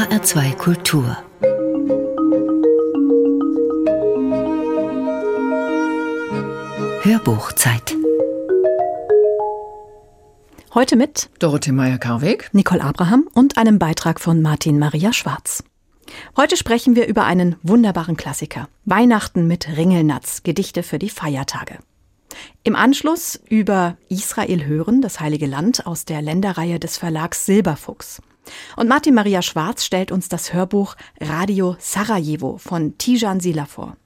HR2 Kultur Hörbuchzeit Heute mit Dorothee Meyer-Karweg, Nicole Abraham und einem Beitrag von Martin Maria Schwarz. Heute sprechen wir über einen wunderbaren Klassiker. Weihnachten mit Ringelnatz, Gedichte für die Feiertage. Im Anschluss über Israel hören, das Heilige Land, aus der Länderreihe des Verlags Silberfuchs. Und Martin Maria Schwarz stellt uns das Hörbuch Radio Sarajevo von Tijan Sila vor.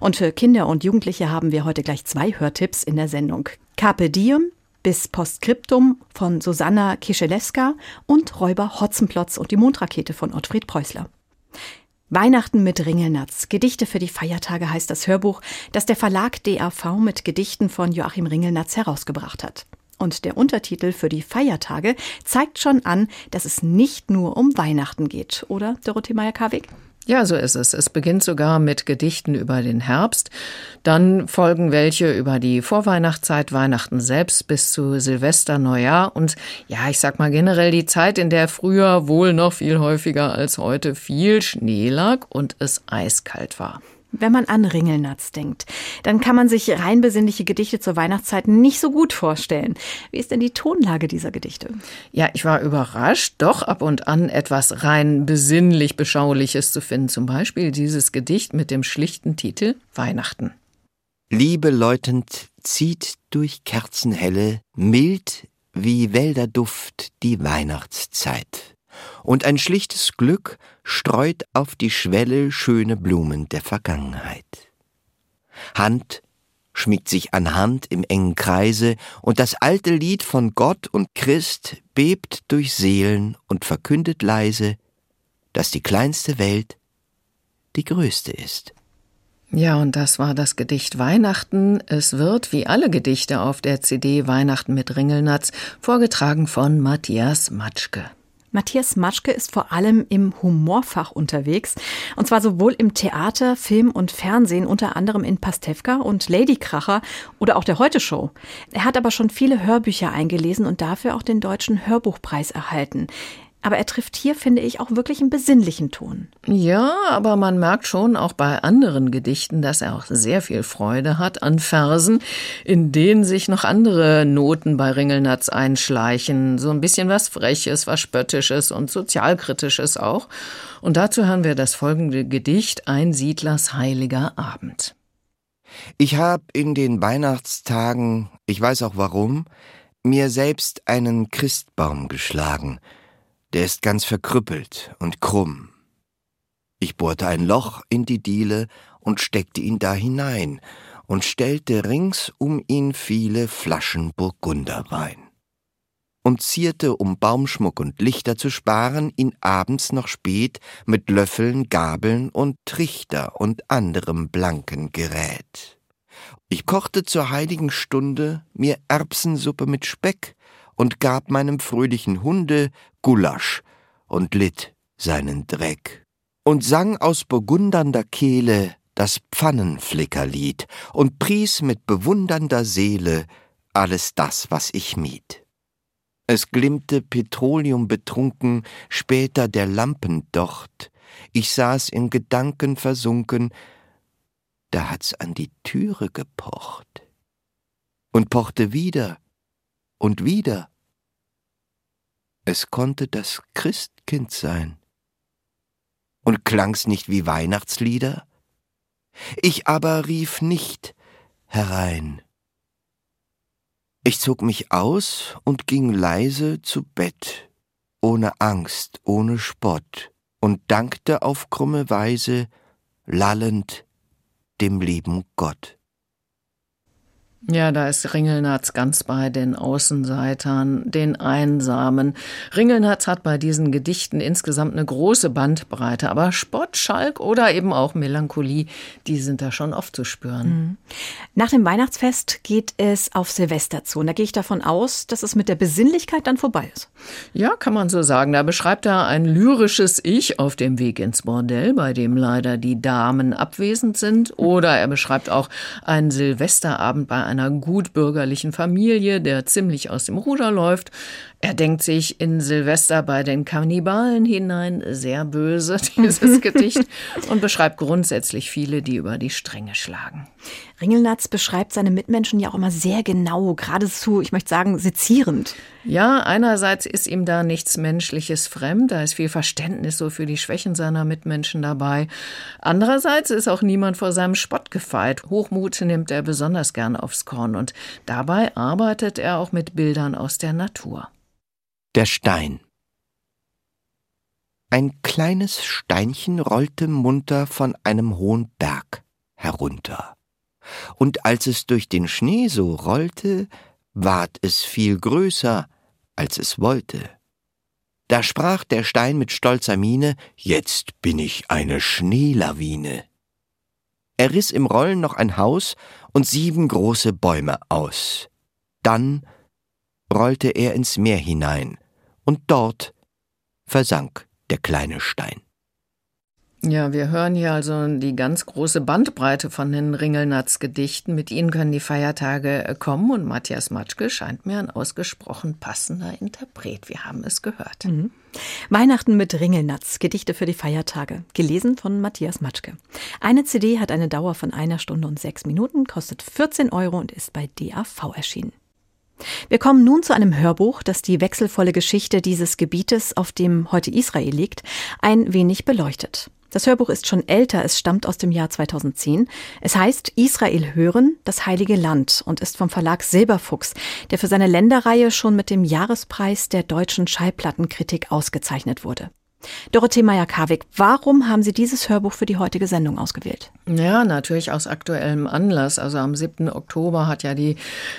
Und für Kinder und Jugendliche haben wir heute gleich zwei Hörtipps in der Sendung. Carpe Diem bis Postskriptum von Susanna Kischelewska und Räuber Hotzenplotz und die Mondrakete von Ottfried Preußler. Weihnachten mit Ringelnatz. Gedichte für die Feiertage heißt das Hörbuch, das der Verlag DAV mit Gedichten von Joachim Ringelnatz herausgebracht hat. Und der Untertitel für die Feiertage zeigt schon an, dass es nicht nur um Weihnachten geht, oder Dorothee Meyer-Karweg? Ja, so ist es. Es beginnt sogar mit Gedichten über den Herbst. Dann folgen welche über die Vorweihnachtszeit, Weihnachten selbst bis zu Silvester, Neujahr und ja, ich sag mal generell die Zeit, in der früher wohl noch viel häufiger als heute viel Schnee lag und es eiskalt war. Wenn man an Ringelnatz denkt, dann kann man sich rein besinnliche Gedichte zur Weihnachtszeit nicht so gut vorstellen. Wie ist denn die Tonlage dieser Gedichte? Ja, ich war überrascht, doch ab und an etwas rein besinnlich Beschauliches zu finden. Zum Beispiel dieses Gedicht mit dem schlichten Titel Weihnachten. Liebe läutend zieht durch Kerzenhelle, mild wie Wälderduft die Weihnachtszeit und ein schlichtes Glück streut auf die Schwelle schöne Blumen der Vergangenheit. Hand schmiegt sich an Hand im engen Kreise, und das alte Lied von Gott und Christ bebt durch Seelen und verkündet leise, dass die kleinste Welt die größte ist. Ja, und das war das Gedicht Weihnachten. Es wird, wie alle Gedichte auf der CD Weihnachten mit Ringelnatz, vorgetragen von Matthias Matschke. Matthias Matschke ist vor allem im Humorfach unterwegs. Und zwar sowohl im Theater, Film und Fernsehen, unter anderem in Pastewka und Ladykracher oder auch der Heute Show. Er hat aber schon viele Hörbücher eingelesen und dafür auch den Deutschen Hörbuchpreis erhalten. Aber er trifft hier, finde ich, auch wirklich einen besinnlichen Ton. Ja, aber man merkt schon auch bei anderen Gedichten, dass er auch sehr viel Freude hat an Versen, in denen sich noch andere Noten bei Ringelnatz einschleichen. So ein bisschen was Freches, was Spöttisches und Sozialkritisches auch. Und dazu hören wir das folgende Gedicht Ein Siedlers heiliger Abend. Ich habe in den Weihnachtstagen, ich weiß auch warum, mir selbst einen Christbaum geschlagen – der ist ganz verkrüppelt und krumm. Ich bohrte ein Loch in die Diele und steckte ihn da hinein und stellte rings um ihn viele Flaschen Burgunderwein und zierte, um Baumschmuck und Lichter zu sparen, ihn abends noch spät mit Löffeln, Gabeln und Trichter und anderem blanken Gerät. Ich kochte zur heiligen Stunde mir Erbsensuppe mit Speck und gab meinem fröhlichen Hunde Gulasch und litt seinen Dreck und sang aus burgundernder Kehle das Pfannenflickerlied und pries mit bewundernder Seele alles das, was ich mied. Es glimmte Petroleum betrunken, später der Lampendocht, ich saß in Gedanken versunken, da hat's an die Türe gepocht und pochte wieder und wieder. Es konnte das Christkind sein. Und klang's nicht wie Weihnachtslieder? Ich aber rief nicht herein. Ich zog mich aus und ging leise zu Bett, ohne Angst, ohne Spott, und dankte auf krumme Weise, lallend dem lieben Gott. Ja, da ist Ringelnatz ganz bei den Außenseitern, den Einsamen. Ringelnatz hat bei diesen Gedichten insgesamt eine große Bandbreite, aber Spott, Schalk oder eben auch Melancholie, die sind da schon oft zu spüren. Mhm. Nach dem Weihnachtsfest geht es auf Silvester zu. Und da gehe ich davon aus, dass es mit der Besinnlichkeit dann vorbei ist. Ja, kann man so sagen. Da beschreibt er ein lyrisches Ich auf dem Weg ins Bordell, bei dem leider die Damen abwesend sind. Oder er beschreibt auch einen Silvesterabend bei einer gutbürgerlichen Familie, der ziemlich aus dem Ruder läuft. Er denkt sich in Silvester bei den Kannibalen hinein, sehr böse, dieses Gedicht, und beschreibt grundsätzlich viele, die über die Stränge schlagen. Ringelnatz beschreibt seine Mitmenschen ja auch immer sehr genau, geradezu, ich möchte sagen, sezierend. Ja, einerseits ist ihm da nichts Menschliches fremd, da ist viel Verständnis so für die Schwächen seiner Mitmenschen dabei. Andererseits ist auch niemand vor seinem Spott gefeit. Hochmut nimmt er besonders gern aufs Korn und dabei arbeitet er auch mit Bildern aus der Natur. Der Stein. Ein kleines Steinchen rollte munter von einem hohen Berg herunter. Und als es durch den Schnee so rollte, ward es viel größer, als es wollte. Da sprach der Stein mit stolzer Miene, Jetzt bin ich eine Schneelawine. Er riss im Rollen noch ein Haus und sieben große Bäume aus. Dann rollte er ins Meer hinein, und dort versank der kleine Stein. Ja, wir hören hier also die ganz große Bandbreite von den Ringelnatz-Gedichten. Mit ihnen können die Feiertage äh, kommen und Matthias Matschke scheint mir ein ausgesprochen passender Interpret. Wir haben es gehört. Mhm. Weihnachten mit Ringelnatz, Gedichte für die Feiertage, gelesen von Matthias Matschke. Eine CD hat eine Dauer von einer Stunde und sechs Minuten, kostet 14 Euro und ist bei DAV erschienen. Wir kommen nun zu einem Hörbuch, das die wechselvolle Geschichte dieses Gebietes, auf dem heute Israel liegt, ein wenig beleuchtet. Das Hörbuch ist schon älter, es stammt aus dem Jahr 2010. Es heißt Israel hören, das heilige Land und ist vom Verlag Silberfuchs, der für seine Länderreihe schon mit dem Jahrespreis der deutschen Schallplattenkritik ausgezeichnet wurde. Dorothee Meyer-Karwig, warum haben Sie dieses Hörbuch für die heutige Sendung ausgewählt? Ja, natürlich aus aktuellem Anlass. Also am 7. Oktober hat ja die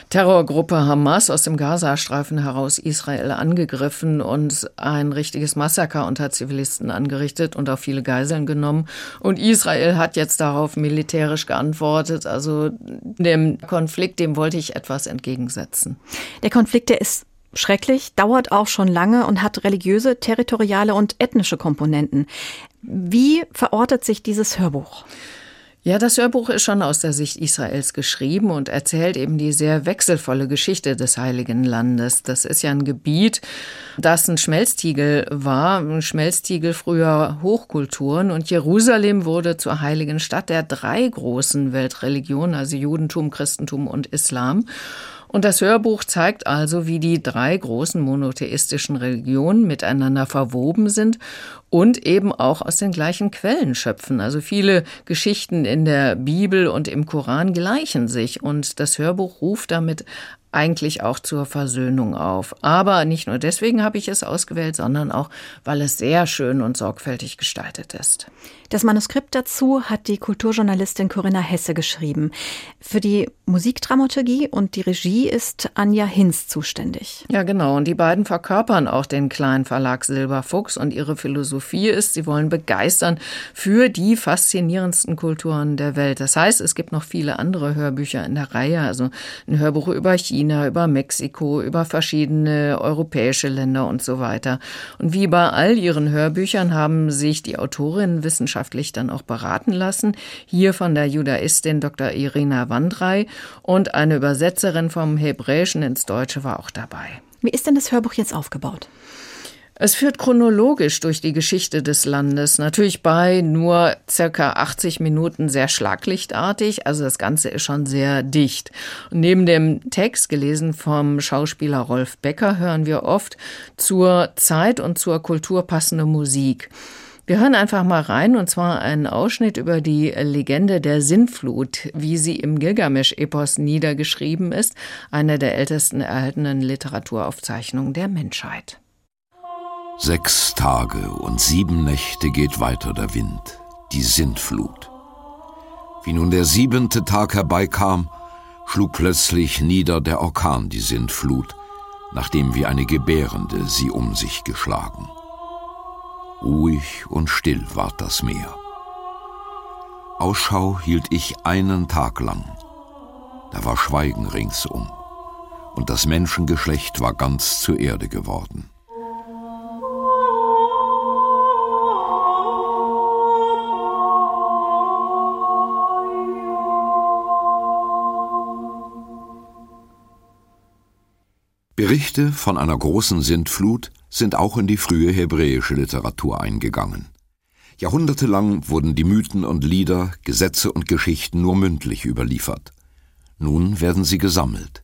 Terrorgruppe Hamas aus dem Gazastreifen heraus Israel angegriffen und ein richtiges Massaker unter Zivilisten angerichtet und auch viele Geiseln genommen. Und Israel hat jetzt darauf militärisch geantwortet. Also dem Konflikt, dem wollte ich etwas entgegensetzen. Der Konflikt, der ist schrecklich, dauert auch schon lange und hat religiöse, territoriale und ethnische Komponenten. Wie verortet sich dieses Hörbuch? Ja, das Hörbuch ist schon aus der Sicht Israels geschrieben und erzählt eben die sehr wechselvolle Geschichte des Heiligen Landes. Das ist ja ein Gebiet, das ein Schmelztiegel war, ein Schmelztiegel früher Hochkulturen und Jerusalem wurde zur heiligen Stadt der drei großen Weltreligionen, also Judentum, Christentum und Islam. Und das Hörbuch zeigt also, wie die drei großen monotheistischen Religionen miteinander verwoben sind und eben auch aus den gleichen Quellen schöpfen. Also viele Geschichten in der Bibel und im Koran gleichen sich und das Hörbuch ruft damit eigentlich auch zur Versöhnung auf. Aber nicht nur deswegen habe ich es ausgewählt, sondern auch, weil es sehr schön und sorgfältig gestaltet ist. Das Manuskript dazu hat die Kulturjournalistin Corinna Hesse geschrieben. Für die Musikdramaturgie und die Regie ist Anja Hinz zuständig. Ja, genau. Und die beiden verkörpern auch den kleinen Verlag Silberfuchs und ihre Philosophie ist, sie wollen begeistern für die faszinierendsten Kulturen der Welt. Das heißt, es gibt noch viele andere Hörbücher in der Reihe, also ein Hörbuch über China, über Mexiko, über verschiedene europäische Länder und so weiter. Und wie bei all ihren Hörbüchern haben sich die Autorinnen wissenschaftlich dann auch beraten lassen. Hier von der Judaistin Dr. Irina Wandrei und eine Übersetzerin vom Hebräischen ins Deutsche war auch dabei. Wie ist denn das Hörbuch jetzt aufgebaut? Es führt chronologisch durch die Geschichte des Landes, natürlich bei nur circa 80 Minuten sehr schlaglichtartig, also das Ganze ist schon sehr dicht. Und neben dem Text, gelesen vom Schauspieler Rolf Becker, hören wir oft zur Zeit und zur Kultur passende Musik. Wir hören einfach mal rein, und zwar einen Ausschnitt über die Legende der Sintflut, wie sie im Gilgamesch-Epos niedergeschrieben ist, eine der ältesten erhaltenen Literaturaufzeichnungen der Menschheit. Sechs Tage und sieben Nächte geht weiter der Wind, die Sintflut. Wie nun der siebente Tag herbeikam, schlug plötzlich nieder der Orkan die Sintflut, nachdem wie eine Gebärende sie um sich geschlagen. Ruhig und still ward das Meer. Ausschau hielt ich einen Tag lang. Da war Schweigen ringsum, und das Menschengeschlecht war ganz zur Erde geworden. Berichte von einer großen Sintflut sind auch in die frühe hebräische Literatur eingegangen. Jahrhundertelang wurden die Mythen und Lieder, Gesetze und Geschichten nur mündlich überliefert. Nun werden sie gesammelt.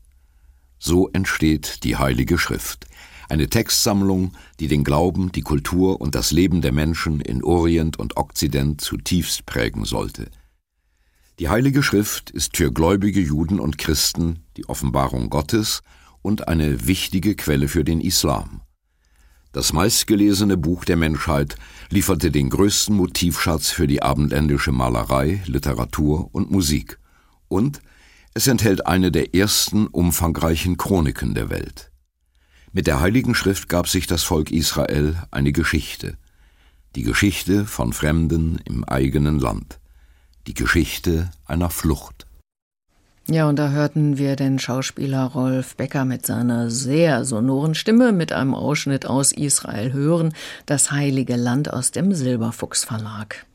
So entsteht die Heilige Schrift, eine Textsammlung, die den Glauben, die Kultur und das Leben der Menschen in Orient und Okzident zutiefst prägen sollte. Die Heilige Schrift ist für gläubige Juden und Christen die Offenbarung Gottes und eine wichtige Quelle für den Islam. Das meistgelesene Buch der Menschheit lieferte den größten Motivschatz für die abendländische Malerei, Literatur und Musik. Und es enthält eine der ersten umfangreichen Chroniken der Welt. Mit der Heiligen Schrift gab sich das Volk Israel eine Geschichte. Die Geschichte von Fremden im eigenen Land. Die Geschichte einer Flucht. Ja, und da hörten wir den Schauspieler Rolf Becker mit seiner sehr sonoren Stimme mit einem Ausschnitt aus Israel hören, das heilige Land aus dem Silberfuchs Verlag.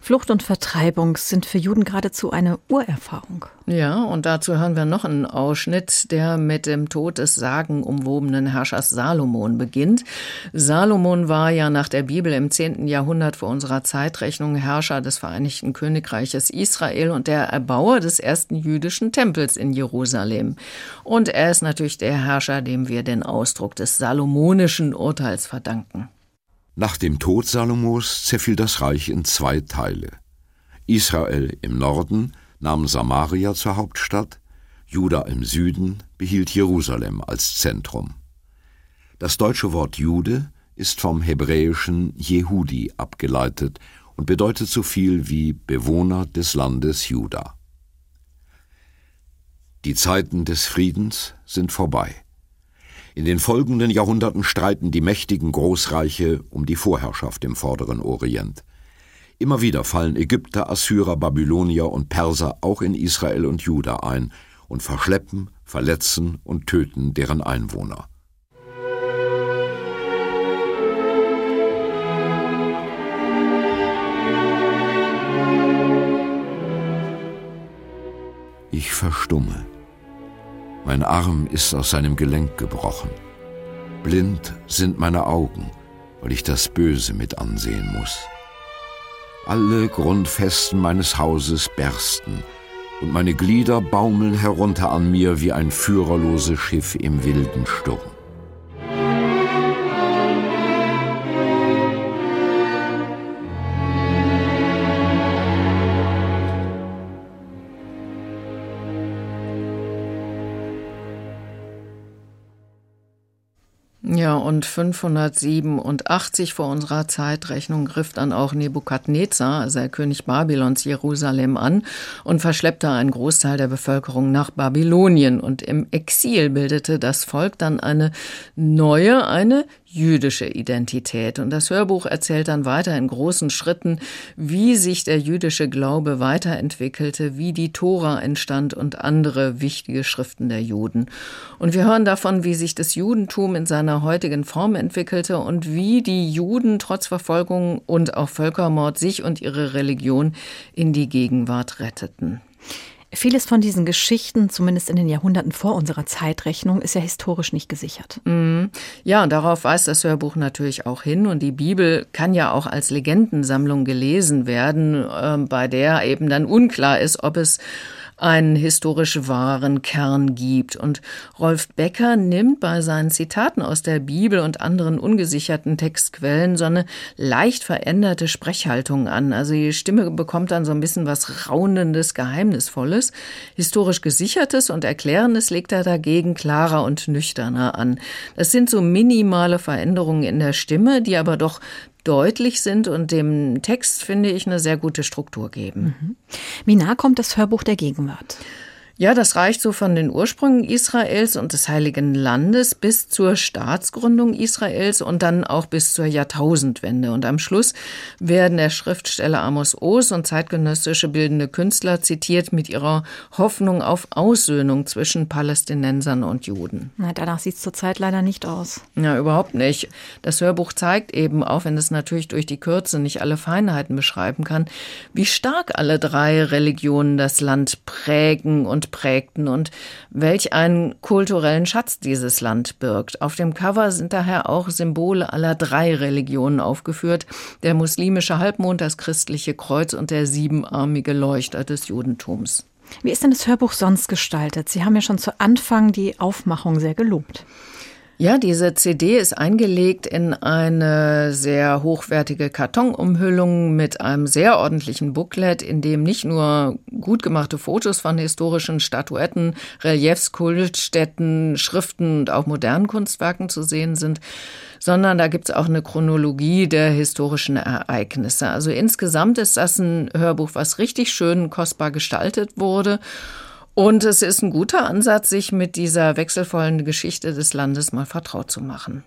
Flucht und Vertreibung sind für Juden geradezu eine Urerfahrung. Ja, und dazu hören wir noch einen Ausschnitt, der mit dem Tod des sagenumwobenen Herrschers Salomon beginnt. Salomon war ja nach der Bibel im 10. Jahrhundert vor unserer Zeitrechnung Herrscher des Vereinigten Königreiches Israel und der Erbauer des ersten jüdischen Tempels in Jerusalem. Und er ist natürlich der Herrscher, dem wir den Ausdruck des salomonischen Urteils verdanken. Nach dem Tod Salomos zerfiel das Reich in zwei Teile. Israel im Norden nahm Samaria zur Hauptstadt, Juda im Süden behielt Jerusalem als Zentrum. Das deutsche Wort Jude ist vom hebräischen Jehudi abgeleitet und bedeutet so viel wie Bewohner des Landes Juda. Die Zeiten des Friedens sind vorbei. In den folgenden Jahrhunderten streiten die mächtigen Großreiche um die Vorherrschaft im vorderen Orient. Immer wieder fallen Ägypter, Assyrer, Babylonier und Perser auch in Israel und Juda ein und verschleppen, verletzen und töten deren Einwohner. Ich verstumme. Mein Arm ist aus seinem Gelenk gebrochen. Blind sind meine Augen, weil ich das Böse mit ansehen muss. Alle Grundfesten meines Hauses bersten, und meine Glieder baumeln herunter an mir wie ein führerloses Schiff im wilden Sturm. Und 587 vor unserer Zeitrechnung griff dann auch Nebukadnezar, also der König Babylons, Jerusalem an und verschleppte einen Großteil der Bevölkerung nach Babylonien. Und im Exil bildete das Volk dann eine neue, eine jüdische Identität. Und das Hörbuch erzählt dann weiter in großen Schritten, wie sich der jüdische Glaube weiterentwickelte, wie die Tora entstand und andere wichtige Schriften der Juden. Und wir hören davon, wie sich das Judentum in seiner heutigen Form entwickelte und wie die Juden trotz Verfolgung und auch Völkermord sich und ihre Religion in die Gegenwart retteten. Vieles von diesen Geschichten, zumindest in den Jahrhunderten vor unserer Zeitrechnung, ist ja historisch nicht gesichert. Mhm. Ja, darauf weist das Hörbuch natürlich auch hin. Und die Bibel kann ja auch als Legendensammlung gelesen werden, äh, bei der eben dann unklar ist, ob es einen historisch wahren Kern gibt. Und Rolf Becker nimmt bei seinen Zitaten aus der Bibel und anderen ungesicherten Textquellen so eine leicht veränderte Sprechhaltung an. Also die Stimme bekommt dann so ein bisschen was Raunendes, Geheimnisvolles. Historisch gesichertes und Erklärendes legt er dagegen klarer und nüchterner an. Das sind so minimale Veränderungen in der Stimme, die aber doch deutlich sind und dem Text, finde ich, eine sehr gute Struktur geben. Mhm. Wie nah kommt das Hörbuch der Gegenwart? Ja, das reicht so von den Ursprüngen Israels und des Heiligen Landes bis zur Staatsgründung Israels und dann auch bis zur Jahrtausendwende. Und am Schluss werden der Schriftsteller Amos Oz und zeitgenössische bildende Künstler zitiert mit ihrer Hoffnung auf Aussöhnung zwischen Palästinensern und Juden. Na, danach sieht es zurzeit leider nicht aus. Ja, überhaupt nicht. Das Hörbuch zeigt eben, auch wenn es natürlich durch die Kürze nicht alle Feinheiten beschreiben kann, wie stark alle drei Religionen das Land prägen und Prägten und welch einen kulturellen Schatz dieses Land birgt. Auf dem Cover sind daher auch Symbole aller drei Religionen aufgeführt, der muslimische Halbmond, das christliche Kreuz und der siebenarmige Leuchter des Judentums. Wie ist denn das Hörbuch sonst gestaltet? Sie haben ja schon zu Anfang die Aufmachung sehr gelobt. Ja, diese CD ist eingelegt in eine sehr hochwertige Kartonumhüllung mit einem sehr ordentlichen Booklet, in dem nicht nur gut gemachte Fotos von historischen Statuetten, Reliefs, Kultstätten, Schriften und auch modernen Kunstwerken zu sehen sind, sondern da gibt's auch eine Chronologie der historischen Ereignisse. Also insgesamt ist das ein Hörbuch, was richtig schön kostbar gestaltet wurde und es ist ein guter Ansatz, sich mit dieser wechselvollen Geschichte des Landes mal vertraut zu machen.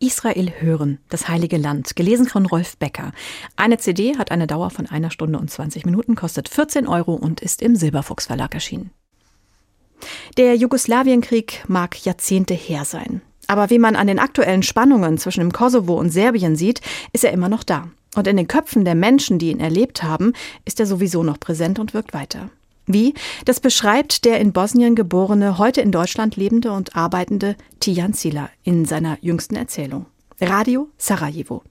Israel hören, das heilige Land, gelesen von Rolf Becker. Eine CD hat eine Dauer von einer Stunde und 20 Minuten, kostet 14 Euro und ist im Silberfuchs Verlag erschienen. Der Jugoslawienkrieg mag Jahrzehnte her sein. Aber wie man an den aktuellen Spannungen zwischen dem Kosovo und Serbien sieht, ist er immer noch da. Und in den Köpfen der Menschen, die ihn erlebt haben, ist er sowieso noch präsent und wirkt weiter. Wie? Das beschreibt der in Bosnien geborene, heute in Deutschland lebende und arbeitende Tijan Sila in seiner jüngsten Erzählung. Radio Sarajevo.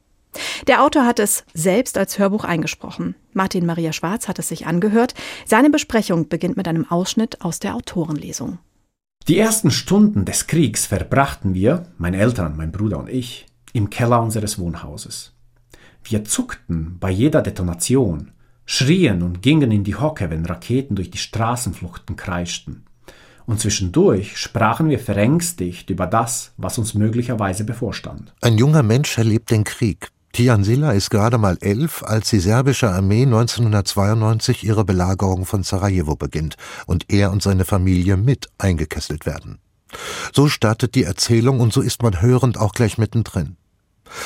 Der Autor hat es selbst als Hörbuch eingesprochen. Martin Maria Schwarz hat es sich angehört. Seine Besprechung beginnt mit einem Ausschnitt aus der Autorenlesung. Die ersten Stunden des Kriegs verbrachten wir, meine Eltern, mein Bruder und ich, im Keller unseres Wohnhauses. Wir zuckten bei jeder Detonation, schrien und gingen in die Hocke, wenn Raketen durch die Straßenfluchten kreischten. Und zwischendurch sprachen wir verängstigt über das, was uns möglicherweise bevorstand. Ein junger Mensch erlebt den Krieg. Tian Silla ist gerade mal elf, als die serbische Armee 1992 ihre Belagerung von Sarajevo beginnt und er und seine Familie mit eingekesselt werden. So startet die Erzählung und so ist man hörend auch gleich mittendrin.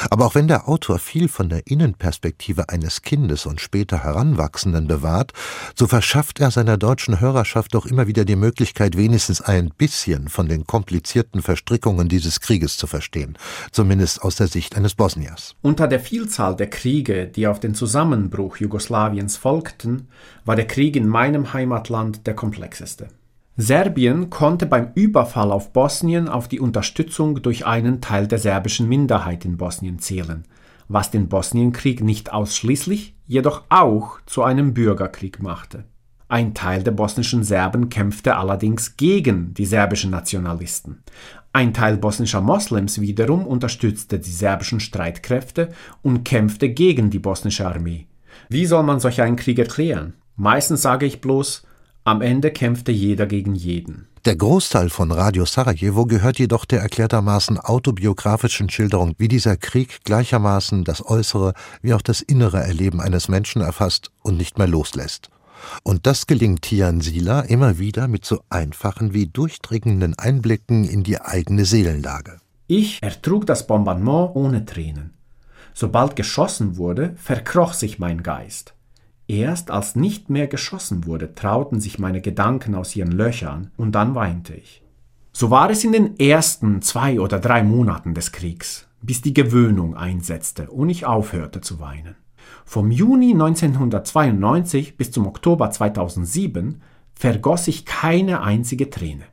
Aber auch wenn der Autor viel von der Innenperspektive eines Kindes und später Heranwachsenden bewahrt, so verschafft er seiner deutschen Hörerschaft doch immer wieder die Möglichkeit, wenigstens ein bisschen von den komplizierten Verstrickungen dieses Krieges zu verstehen, zumindest aus der Sicht eines Bosniers. Unter der Vielzahl der Kriege, die auf den Zusammenbruch Jugoslawiens folgten, war der Krieg in meinem Heimatland der komplexeste. Serbien konnte beim Überfall auf Bosnien auf die Unterstützung durch einen Teil der serbischen Minderheit in Bosnien zählen, was den Bosnienkrieg nicht ausschließlich, jedoch auch zu einem Bürgerkrieg machte. Ein Teil der bosnischen Serben kämpfte allerdings gegen die serbischen Nationalisten. Ein Teil bosnischer Moslems wiederum unterstützte die serbischen Streitkräfte und kämpfte gegen die bosnische Armee. Wie soll man solch einen Krieg erklären? Meistens sage ich bloß, am Ende kämpfte jeder gegen jeden. Der Großteil von Radio Sarajevo gehört jedoch der erklärtermaßen autobiografischen Schilderung, wie dieser Krieg gleichermaßen das äußere wie auch das innere Erleben eines Menschen erfasst und nicht mehr loslässt. Und das gelingt Tian Sila immer wieder mit so einfachen wie durchdringenden Einblicken in die eigene Seelenlage. Ich ertrug das Bombardement ohne Tränen. Sobald geschossen wurde, verkroch sich mein Geist. Erst als nicht mehr geschossen wurde, trauten sich meine Gedanken aus ihren Löchern, und dann weinte ich. So war es in den ersten zwei oder drei Monaten des Kriegs, bis die Gewöhnung einsetzte und ich aufhörte zu weinen. Vom Juni 1992 bis zum Oktober 2007 vergoss ich keine einzige Träne.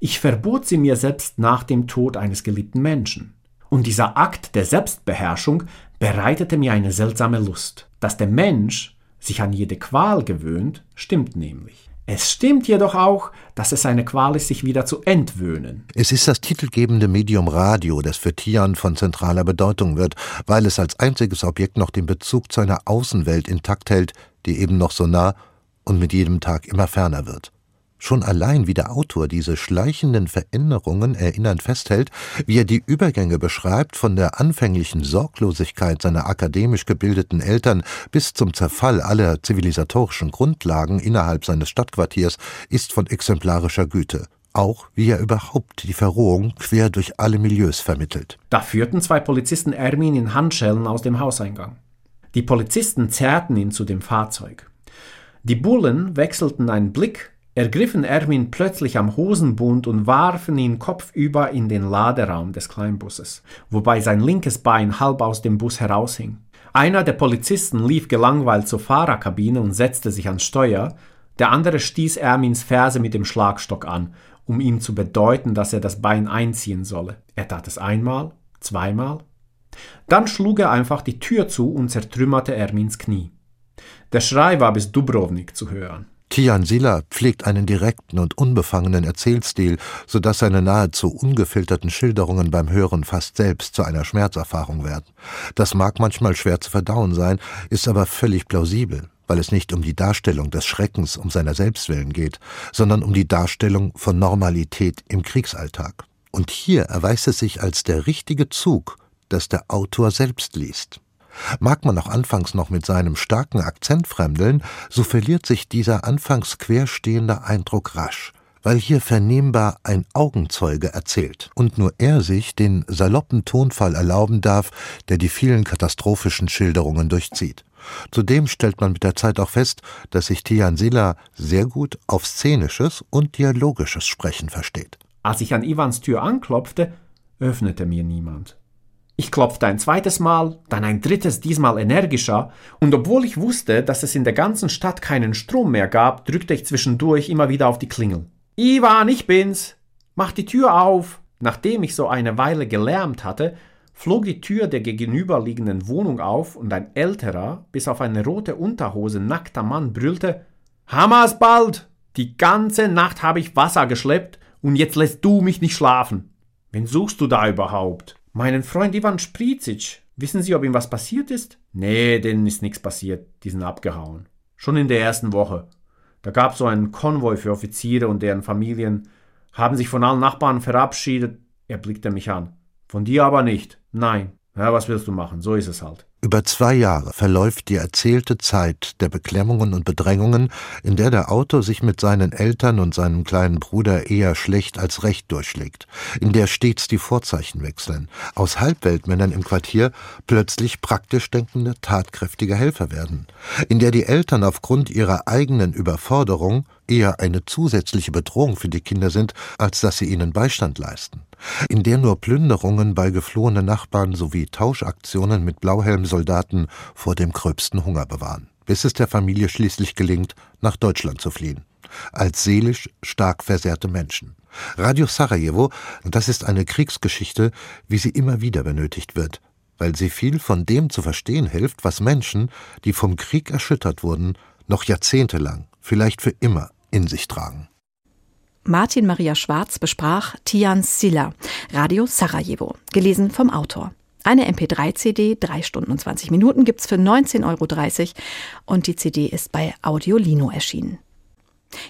Ich verbot sie mir selbst nach dem Tod eines geliebten Menschen. Und dieser Akt der Selbstbeherrschung bereitete mir eine seltsame Lust, dass der Mensch sich an jede Qual gewöhnt, stimmt nämlich. Es stimmt jedoch auch, dass es eine Qual ist, sich wieder zu entwöhnen. Es ist das titelgebende Medium Radio, das für Tian von zentraler Bedeutung wird, weil es als einziges Objekt noch den Bezug zu einer Außenwelt intakt hält, die eben noch so nah und mit jedem Tag immer ferner wird. Schon allein wie der Autor diese schleichenden Veränderungen erinnernd festhält, wie er die Übergänge beschreibt von der anfänglichen Sorglosigkeit seiner akademisch gebildeten Eltern bis zum Zerfall aller zivilisatorischen Grundlagen innerhalb seines Stadtquartiers, ist von exemplarischer Güte auch wie er überhaupt die Verrohung quer durch alle Milieus vermittelt. Da führten zwei Polizisten Ermin in Handschellen aus dem Hauseingang. Die Polizisten zerrten ihn zu dem Fahrzeug. Die Bullen wechselten einen Blick ergriffen Erwin plötzlich am Hosenbund und warfen ihn kopfüber in den Laderaum des Kleinbusses, wobei sein linkes Bein halb aus dem Bus heraushing. Einer der Polizisten lief gelangweilt zur Fahrerkabine und setzte sich ans Steuer, Der andere stieß Ermins Ferse mit dem Schlagstock an, um ihm zu bedeuten, dass er das Bein einziehen solle. Er tat es einmal, zweimal. Dann schlug er einfach die Tür zu und zertrümmerte Ermins Knie. Der Schrei war bis Dubrovnik zu hören. Tian Silla pflegt einen direkten und unbefangenen Erzählstil, so dass seine nahezu ungefilterten Schilderungen beim Hören fast selbst zu einer Schmerzerfahrung werden. Das mag manchmal schwer zu verdauen sein, ist aber völlig plausibel, weil es nicht um die Darstellung des Schreckens um seiner selbst willen geht, sondern um die Darstellung von Normalität im Kriegsalltag. Und hier erweist es sich als der richtige Zug, dass der Autor selbst liest. Mag man auch anfangs noch mit seinem starken Akzent fremdeln, so verliert sich dieser anfangs querstehende Eindruck rasch, weil hier vernehmbar ein Augenzeuge erzählt und nur er sich den saloppen Tonfall erlauben darf, der die vielen katastrophischen Schilderungen durchzieht. Zudem stellt man mit der Zeit auch fest, dass sich Tian Silla sehr gut auf szenisches und dialogisches Sprechen versteht. Als ich an Ivans Tür anklopfte, öffnete mir niemand. Ich klopfte ein zweites Mal, dann ein drittes, diesmal energischer, und obwohl ich wusste, dass es in der ganzen Stadt keinen Strom mehr gab, drückte ich zwischendurch immer wieder auf die Klingel. Ivan, ich bin's. Mach die Tür auf. Nachdem ich so eine Weile gelärmt hatte, flog die Tür der gegenüberliegenden Wohnung auf und ein älterer, bis auf eine rote Unterhose nackter Mann brüllte Hamas bald. Die ganze Nacht habe ich Wasser geschleppt und jetzt lässt du mich nicht schlafen. Wen suchst du da überhaupt? Meinen Freund Ivan Sprizic. Wissen Sie, ob ihm was passiert ist? Nee, denen ist nichts passiert. Die sind abgehauen. Schon in der ersten Woche. Da gab so einen Konvoi für Offiziere und deren Familien, haben sich von allen Nachbarn verabschiedet. Er blickte mich an. Von dir aber nicht. Nein. Ja, was willst du machen? So ist es halt. Über zwei Jahre verläuft die erzählte Zeit der Beklemmungen und Bedrängungen, in der der Autor sich mit seinen Eltern und seinem kleinen Bruder eher schlecht als recht durchschlägt, in der stets die Vorzeichen wechseln, aus Halbweltmännern im Quartier plötzlich praktisch denkende, tatkräftige Helfer werden, in der die Eltern aufgrund ihrer eigenen Überforderung eher eine zusätzliche Bedrohung für die Kinder sind, als dass sie ihnen Beistand leisten, in der nur Plünderungen bei geflohenen Nachbarn sowie Tauschaktionen mit Blauhelmsoldaten vor dem gröbsten Hunger bewahren, bis es der Familie schließlich gelingt, nach Deutschland zu fliehen. Als seelisch stark versehrte Menschen. Radio Sarajevo, das ist eine Kriegsgeschichte, wie sie immer wieder benötigt wird, weil sie viel von dem zu verstehen hilft, was Menschen, die vom Krieg erschüttert wurden, noch jahrzehntelang, vielleicht für immer in sich tragen. Martin Maria Schwarz besprach Tian Silla, Radio Sarajevo, gelesen vom Autor. Eine MP3-CD, 3 Stunden und 20 Minuten, gibt's für 19,30 Euro und die CD ist bei Audiolino erschienen.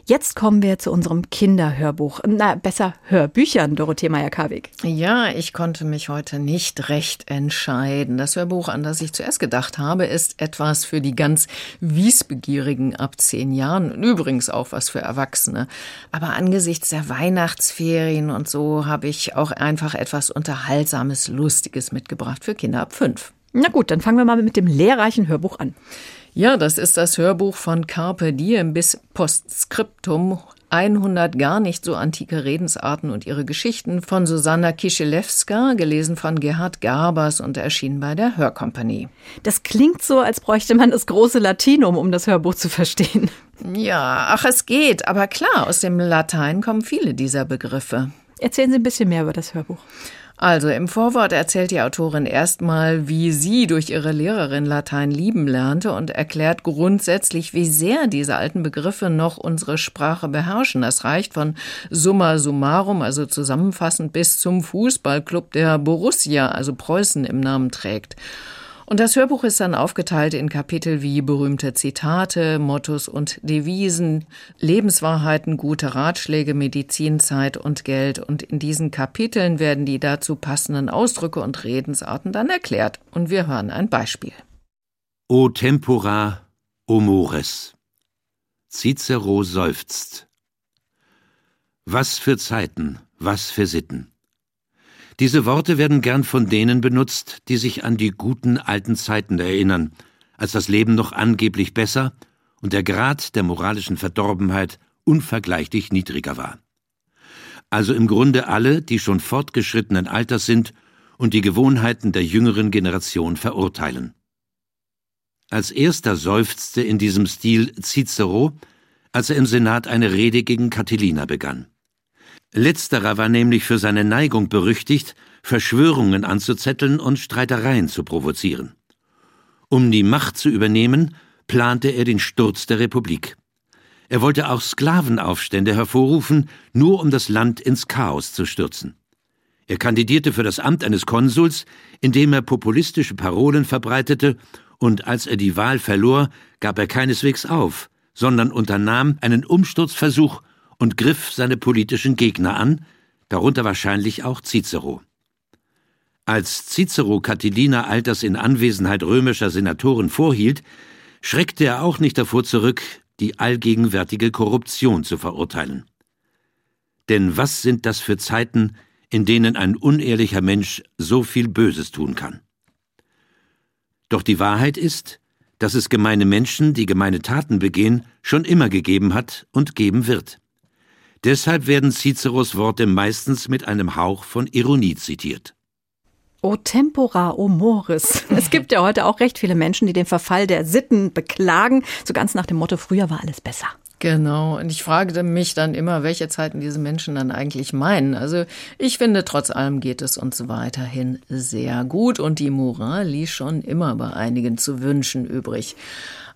Jetzt kommen wir zu unserem Kinderhörbuch. Na, besser Hörbüchern, Dorothee Meyer-Karwig. Ja, ich konnte mich heute nicht recht entscheiden. Das Hörbuch, an das ich zuerst gedacht habe, ist etwas für die ganz Wiesbegierigen ab zehn Jahren und übrigens auch was für Erwachsene. Aber angesichts der Weihnachtsferien und so habe ich auch einfach etwas Unterhaltsames, Lustiges mitgebracht für Kinder ab fünf. Na gut, dann fangen wir mal mit dem lehrreichen Hörbuch an. Ja, das ist das Hörbuch von Carpe Diem bis Postskriptum 100 gar nicht so antike Redensarten und ihre Geschichten von Susanna Kischelewska, gelesen von Gerhard Gabers und erschienen bei der Hörkompanie. Das klingt so, als bräuchte man das große Latinum, um das Hörbuch zu verstehen. Ja, ach, es geht, aber klar, aus dem Latein kommen viele dieser Begriffe. Erzählen Sie ein bisschen mehr über das Hörbuch. Also im Vorwort erzählt die Autorin erstmal, wie sie durch ihre Lehrerin Latein lieben lernte und erklärt grundsätzlich, wie sehr diese alten Begriffe noch unsere Sprache beherrschen. Das reicht von summa summarum, also zusammenfassend, bis zum Fußballclub der Borussia, also Preußen im Namen trägt. Und das Hörbuch ist dann aufgeteilt in Kapitel wie berühmte Zitate, Mottos und Devisen, Lebenswahrheiten, gute Ratschläge, Medizinzeit und Geld. Und in diesen Kapiteln werden die dazu passenden Ausdrücke und Redensarten dann erklärt. Und wir hören ein Beispiel. O tempora, o mores. Cicero seufzt. Was für Zeiten, was für Sitten. Diese Worte werden gern von denen benutzt, die sich an die guten alten Zeiten erinnern, als das Leben noch angeblich besser und der Grad der moralischen Verdorbenheit unvergleichlich niedriger war. Also im Grunde alle, die schon fortgeschrittenen Alters sind und die Gewohnheiten der jüngeren Generation verurteilen. Als erster seufzte in diesem Stil Cicero, als er im Senat eine Rede gegen Catilina begann. Letzterer war nämlich für seine Neigung berüchtigt, Verschwörungen anzuzetteln und Streitereien zu provozieren. Um die Macht zu übernehmen, plante er den Sturz der Republik. Er wollte auch Sklavenaufstände hervorrufen, nur um das Land ins Chaos zu stürzen. Er kandidierte für das Amt eines Konsuls, indem er populistische Parolen verbreitete, und als er die Wahl verlor, gab er keineswegs auf, sondern unternahm einen Umsturzversuch und griff seine politischen Gegner an, darunter wahrscheinlich auch Cicero. Als Cicero Catilina Alters in Anwesenheit römischer Senatoren vorhielt, schreckte er auch nicht davor zurück, die allgegenwärtige Korruption zu verurteilen. Denn was sind das für Zeiten, in denen ein unehrlicher Mensch so viel Böses tun kann? Doch die Wahrheit ist, dass es gemeine Menschen, die gemeine Taten begehen, schon immer gegeben hat und geben wird. Deshalb werden Ciceros Worte meistens mit einem Hauch von Ironie zitiert. O tempora, o mores. Es gibt ja heute auch recht viele Menschen, die den Verfall der Sitten beklagen, so ganz nach dem Motto, früher war alles besser. Genau, und ich fragte mich dann immer, welche Zeiten diese Menschen dann eigentlich meinen. Also ich finde, trotz allem geht es uns weiterhin sehr gut und die Moral ließ schon immer bei einigen zu wünschen übrig.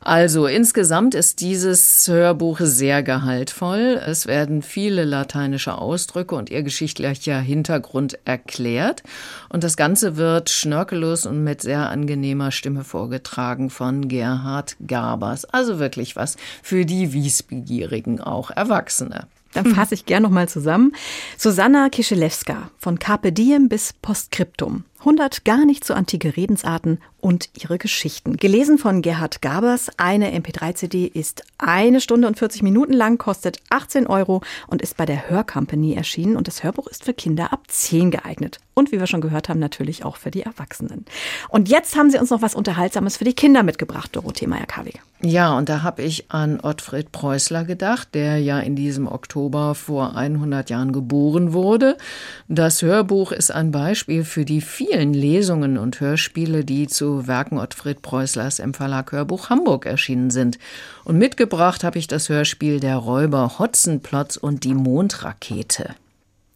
Also insgesamt ist dieses Hörbuch sehr gehaltvoll. Es werden viele lateinische Ausdrücke und ihr geschichtlicher Hintergrund erklärt. Und das Ganze wird schnörkellos und mit sehr angenehmer Stimme vorgetragen von Gerhard Gabers. Also wirklich was für die Wiesbegierigen, auch Erwachsene. Dann fasse ich gern nochmal zusammen. Susanna Kischelewska, von Carpe Diem bis Postscriptum. 100 gar nicht so antike Redensarten und ihre Geschichten. Gelesen von Gerhard Gabers. Eine MP3-CD ist eine Stunde und 40 Minuten lang, kostet 18 Euro und ist bei der Hörcompany erschienen. Und das Hörbuch ist für Kinder ab 10 geeignet. Und wie wir schon gehört haben, natürlich auch für die Erwachsenen. Und jetzt haben Sie uns noch was Unterhaltsames für die Kinder mitgebracht, Dorothee Meyer-Karwig. Ja, und da habe ich an Ottfried Preußler gedacht, der ja in diesem Oktober vor 100 Jahren geboren wurde. Das Hörbuch ist ein Beispiel für die vielen vielen Lesungen und Hörspiele, die zu Werken Ottfried Preußlers im Verlag Hörbuch Hamburg erschienen sind. Und mitgebracht habe ich das Hörspiel Der Räuber Hotzenplotz und die Mondrakete.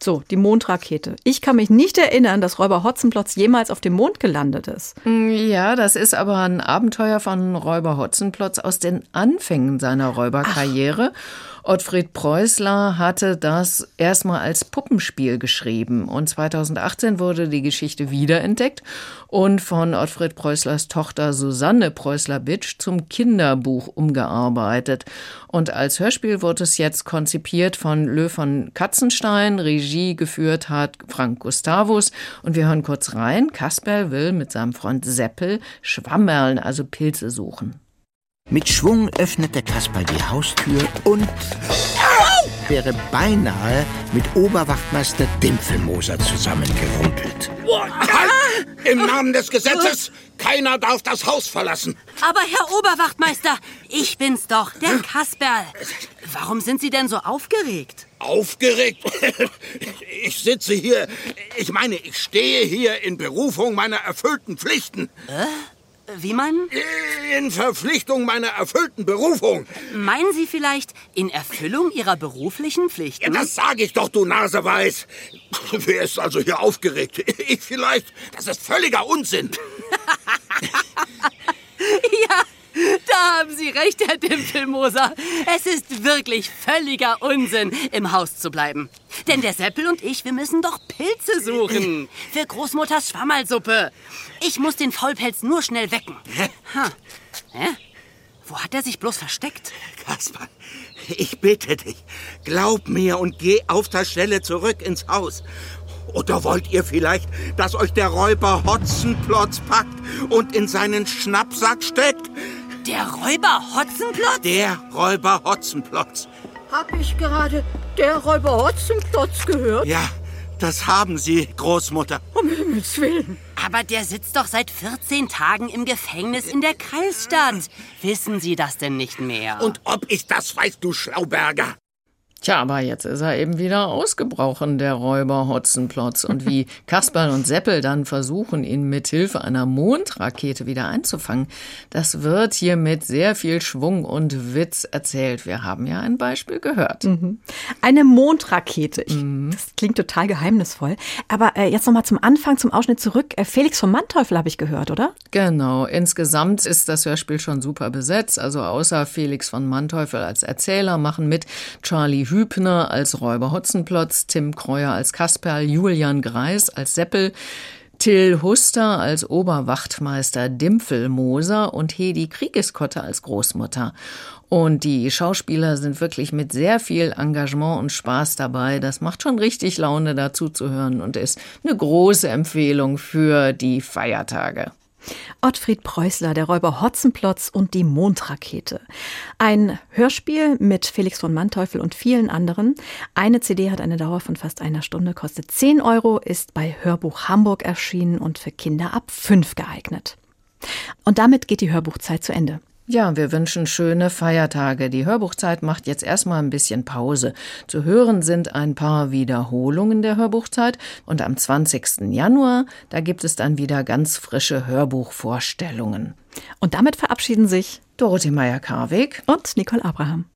So, die Mondrakete. Ich kann mich nicht erinnern, dass Räuber Hotzenplotz jemals auf dem Mond gelandet ist. Mm, ja, das ist aber ein Abenteuer von Räuber Hotzenplotz aus den Anfängen seiner Räuberkarriere. Ach. Ottfried Preußler hatte das erstmal als Puppenspiel geschrieben und 2018 wurde die Geschichte wiederentdeckt und von Ottfried Preußlers Tochter Susanne Preußler-Bitsch zum Kinderbuch umgearbeitet. Und als Hörspiel wurde es jetzt konzipiert von Löw von Katzenstein, Regie geführt hat Frank Gustavus und wir hören kurz rein. Kasper will mit seinem Freund Seppel Schwammerln, also Pilze suchen. Mit Schwung öffnete Kasper die Haustür und wäre beinahe mit Oberwachtmeister Dimpfelmoser zusammengerumpelt. Halt! Im Namen des Gesetzes! Keiner darf das Haus verlassen. Aber Herr Oberwachtmeister, ich bin's doch, der Kasperl. Warum sind Sie denn so aufgeregt? Aufgeregt? Ich sitze hier, ich meine, ich stehe hier in Berufung meiner erfüllten Pflichten. Äh? Wie meinen? In Verpflichtung meiner erfüllten Berufung. Meinen Sie vielleicht in Erfüllung Ihrer beruflichen Pflichten? Ja, das sage ich doch, du Naseweiß. Wer ist also hier aufgeregt? Ich vielleicht? Das ist völliger Unsinn. ja, da haben Sie recht, Herr Dimpelmoser. Es ist wirklich völliger Unsinn, im Haus zu bleiben. Denn der Seppel und ich, wir müssen doch Pilze suchen. Für Großmutters Schwammerlsuppe. Ich muss den Faulpelz nur schnell wecken. Ha. Hä? Wo hat er sich bloß versteckt? Kaspar, ich bitte dich, glaub mir und geh auf der Stelle zurück ins Haus. Oder wollt ihr vielleicht, dass euch der Räuber Hotzenplotz packt und in seinen Schnappsack steckt? Der Räuber Hotzenplotz? Der Räuber Hotzenplotz. Hab ich gerade der Räuber Hotzenplotz gehört? Ja, das haben Sie, Großmutter. Um Himmels Willen. Aber der sitzt doch seit 14 Tagen im Gefängnis in der Kreisstadt. Wissen Sie das denn nicht mehr? Und ob ich das weiß, du Schlauberger? Tja, aber jetzt ist er eben wieder ausgebrochen, der Räuber Hotzenplotz. Und wie Kasperl und Seppel dann versuchen, ihn mit Hilfe einer Mondrakete wieder einzufangen, das wird hier mit sehr viel Schwung und Witz erzählt. Wir haben ja ein Beispiel gehört. Mhm. Eine Mondrakete. Ich, mhm. Das klingt total geheimnisvoll. Aber äh, jetzt nochmal zum Anfang, zum Ausschnitt zurück. Äh, Felix vom Manteuffel habe ich gehört, oder? Genau. Insgesamt ist das Hörspiel schon super besetzt. Also außer Felix von Manteuffel als Erzähler machen mit Charlie Hü Hübner als Räuber Hotzenplotz, Tim Kreuer als Kasperl, Julian Greis als Seppel, Till Huster als Oberwachtmeister Dimpfelmoser und Hedi Kriegeskotte als Großmutter. Und die Schauspieler sind wirklich mit sehr viel Engagement und Spaß dabei. Das macht schon richtig Laune, dazu zu hören und ist eine große Empfehlung für die Feiertage. Ottfried Preußler, der Räuber Hotzenplotz und die Mondrakete. Ein Hörspiel mit Felix von Manteuffel und vielen anderen. Eine CD hat eine Dauer von fast einer Stunde, kostet 10 Euro, ist bei Hörbuch Hamburg erschienen und für Kinder ab 5 geeignet. Und damit geht die Hörbuchzeit zu Ende. Ja, wir wünschen schöne Feiertage. Die Hörbuchzeit macht jetzt erstmal ein bisschen Pause. Zu hören sind ein paar Wiederholungen der Hörbuchzeit und am 20. Januar, da gibt es dann wieder ganz frische Hörbuchvorstellungen. Und damit verabschieden sich Dorothee Meyer-Karweg und Nicole Abraham.